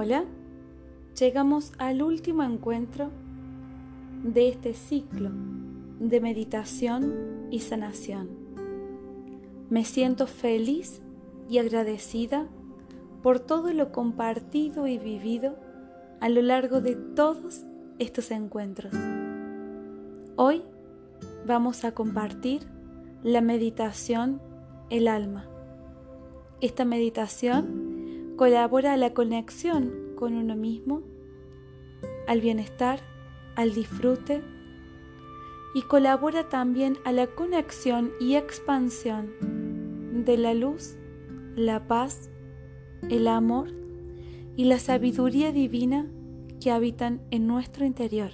Hola, llegamos al último encuentro de este ciclo de meditación y sanación. Me siento feliz y agradecida por todo lo compartido y vivido a lo largo de todos estos encuentros. Hoy vamos a compartir la meditación El alma. Esta meditación colabora a la conexión con uno mismo, al bienestar, al disfrute y colabora también a la conexión y expansión de la luz, la paz, el amor y la sabiduría divina que habitan en nuestro interior.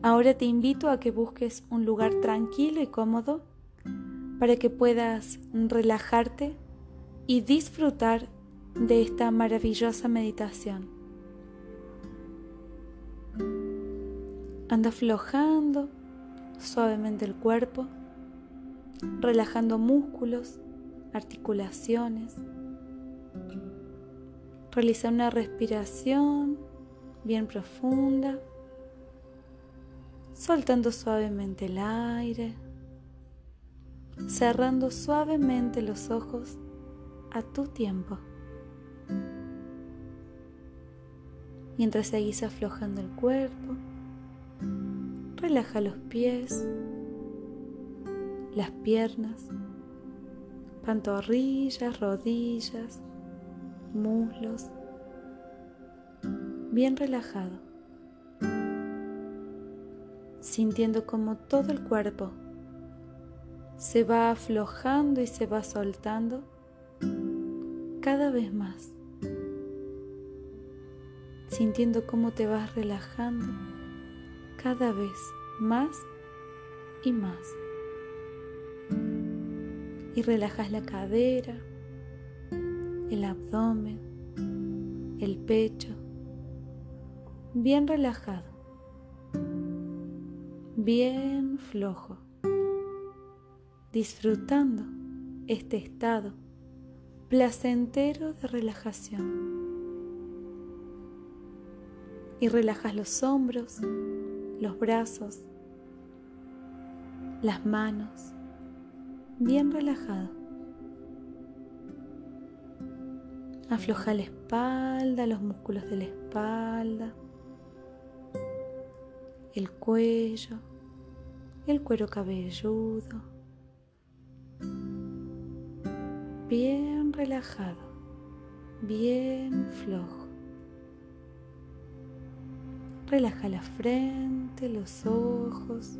Ahora te invito a que busques un lugar tranquilo y cómodo para que puedas relajarte y disfrutar de esta maravillosa meditación. Anda aflojando suavemente el cuerpo, relajando músculos, articulaciones. Realiza una respiración bien profunda, soltando suavemente el aire, cerrando suavemente los ojos a tu tiempo. Mientras seguís aflojando el cuerpo, relaja los pies, las piernas, pantorrillas, rodillas, muslos, bien relajado, sintiendo como todo el cuerpo se va aflojando y se va soltando cada vez más, sintiendo cómo te vas relajando cada vez más y más. Y relajas la cadera, el abdomen, el pecho, bien relajado, bien flojo, disfrutando este estado placentero de relajación. Y relajas los hombros, los brazos, las manos, bien relajado. Afloja la espalda, los músculos de la espalda, el cuello, el cuero cabelludo bien relajado, bien flojo. Relaja la frente, los ojos,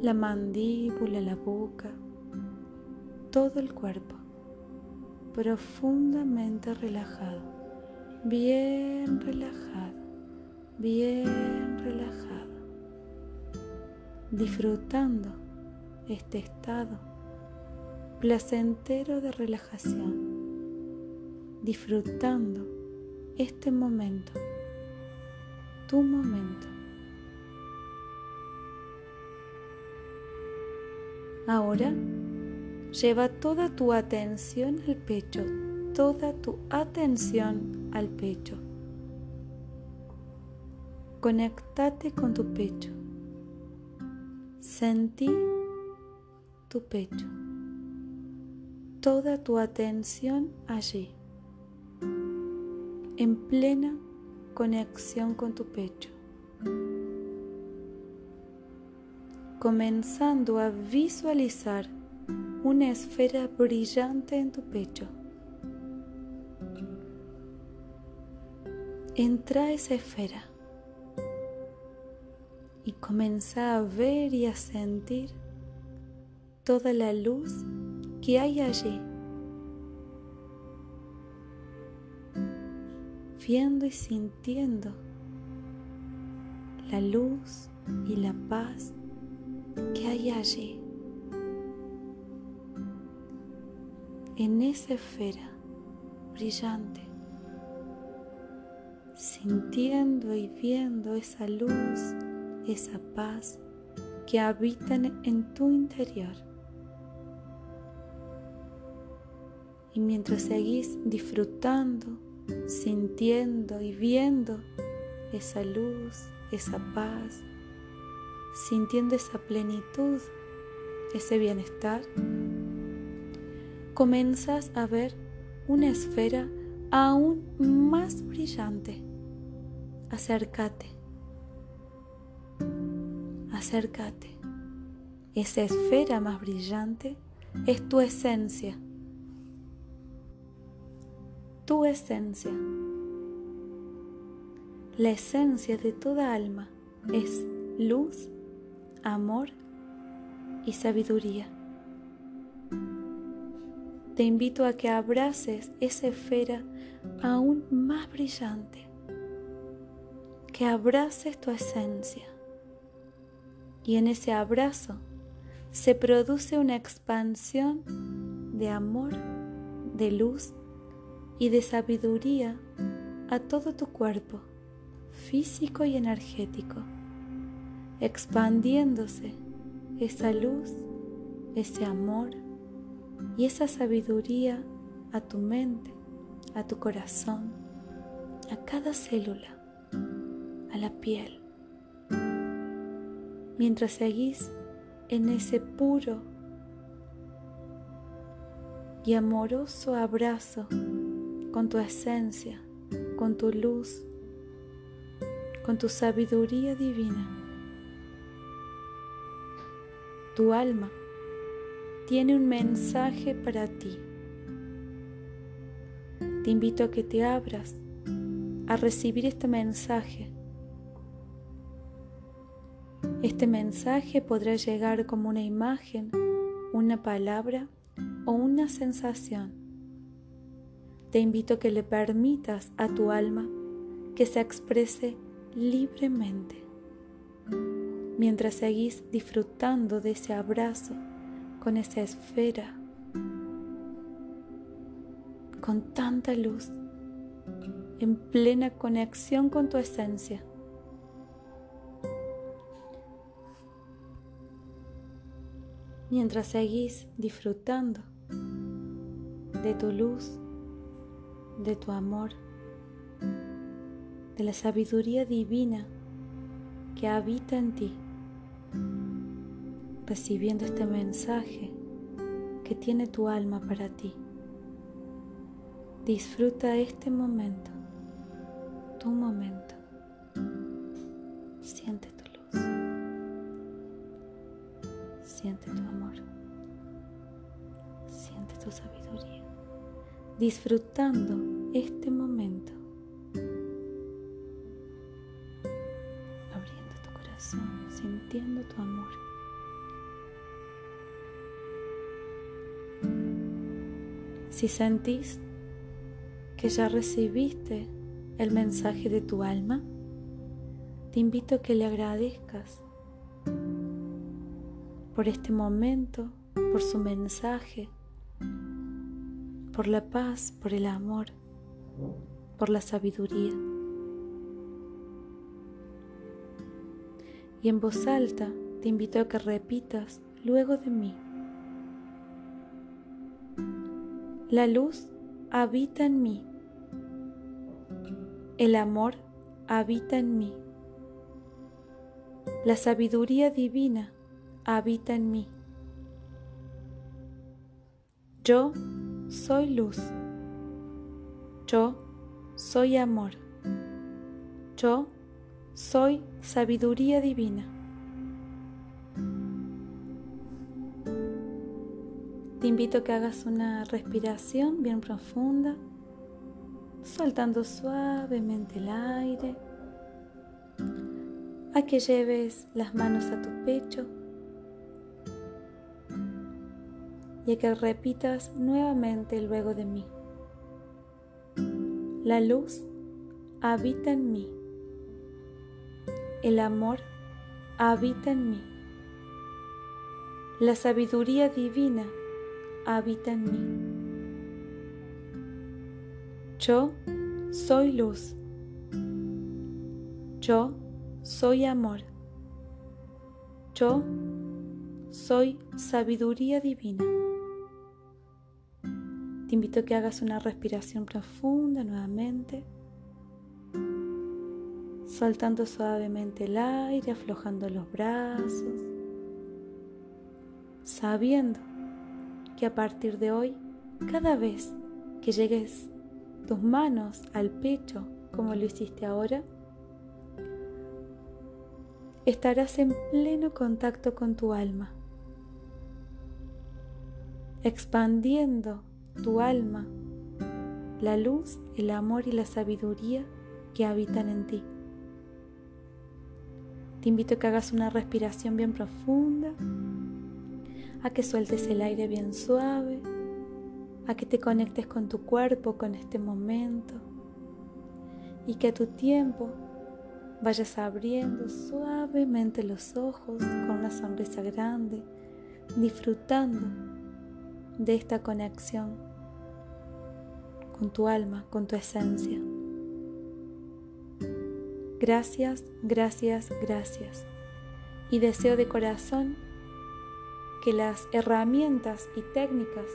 la mandíbula, la boca, todo el cuerpo, profundamente relajado, bien relajado, bien relajado, disfrutando este estado placentero de relajación, disfrutando este momento, tu momento. Ahora lleva toda tu atención al pecho, toda tu atención al pecho. Conectate con tu pecho. Sentí tu pecho toda tu atención allí, en plena conexión con tu pecho, comenzando a visualizar una esfera brillante en tu pecho. Entra a esa esfera y comienza a ver y a sentir toda la luz que hay allí. Viendo y sintiendo la luz y la paz que hay allí. En esa esfera brillante, sintiendo y viendo esa luz, esa paz que habitan en tu interior. Y mientras seguís disfrutando, sintiendo y viendo esa luz, esa paz, sintiendo esa plenitud, ese bienestar, comenzas a ver una esfera aún más brillante. Acércate, acércate. Esa esfera más brillante es tu esencia. Tu esencia. La esencia de toda alma es luz, amor y sabiduría. Te invito a que abraces esa esfera aún más brillante, que abraces tu esencia. Y en ese abrazo se produce una expansión de amor, de luz y de sabiduría a todo tu cuerpo, físico y energético, expandiéndose esa luz, ese amor y esa sabiduría a tu mente, a tu corazón, a cada célula, a la piel. Mientras seguís en ese puro y amoroso abrazo con tu esencia, con tu luz, con tu sabiduría divina. Tu alma tiene un mensaje para ti. Te invito a que te abras a recibir este mensaje. Este mensaje podrá llegar como una imagen, una palabra o una sensación. Te invito a que le permitas a tu alma que se exprese libremente mientras seguís disfrutando de ese abrazo con esa esfera, con tanta luz, en plena conexión con tu esencia. Mientras seguís disfrutando de tu luz, de tu amor, de la sabiduría divina que habita en ti recibiendo este mensaje que tiene tu alma para ti. Disfruta este momento, tu momento. Siente tu luz. Siente tu amor. Siente tu sabiduría. Disfrutando este momento. Abriendo tu corazón, sintiendo tu amor. Si sentís que ya recibiste el mensaje de tu alma, te invito a que le agradezcas por este momento, por su mensaje, por la paz, por el amor, por la sabiduría. Y en voz alta te invito a que repitas luego de mí. La luz habita en mí. El amor habita en mí. La sabiduría divina habita en mí. Yo soy luz. Yo soy amor. Yo soy sabiduría divina. Te invito a que hagas una respiración bien profunda, soltando suavemente el aire, a que lleves las manos a tu pecho y a que repitas nuevamente luego de mí. La luz habita en mí. El amor habita en mí. La sabiduría divina habita en mí. Yo soy luz. Yo soy amor. Yo soy sabiduría divina. Invito a que hagas una respiración profunda nuevamente, soltando suavemente el aire, aflojando los brazos, sabiendo que a partir de hoy, cada vez que llegues tus manos al pecho, como lo hiciste ahora, estarás en pleno contacto con tu alma, expandiendo tu alma, la luz, el amor y la sabiduría que habitan en ti. Te invito a que hagas una respiración bien profunda, a que sueltes el aire bien suave, a que te conectes con tu cuerpo, con este momento, y que a tu tiempo vayas abriendo suavemente los ojos con una sonrisa grande, disfrutando de esta conexión con tu alma, con tu esencia. Gracias, gracias, gracias. Y deseo de corazón que las herramientas y técnicas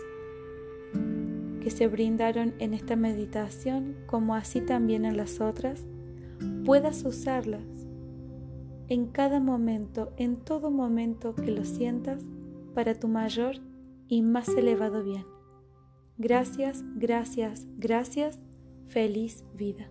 que se brindaron en esta meditación, como así también en las otras, puedas usarlas en cada momento, en todo momento que lo sientas, para tu mayor y más elevado bien. Gracias, gracias, gracias. Feliz vida.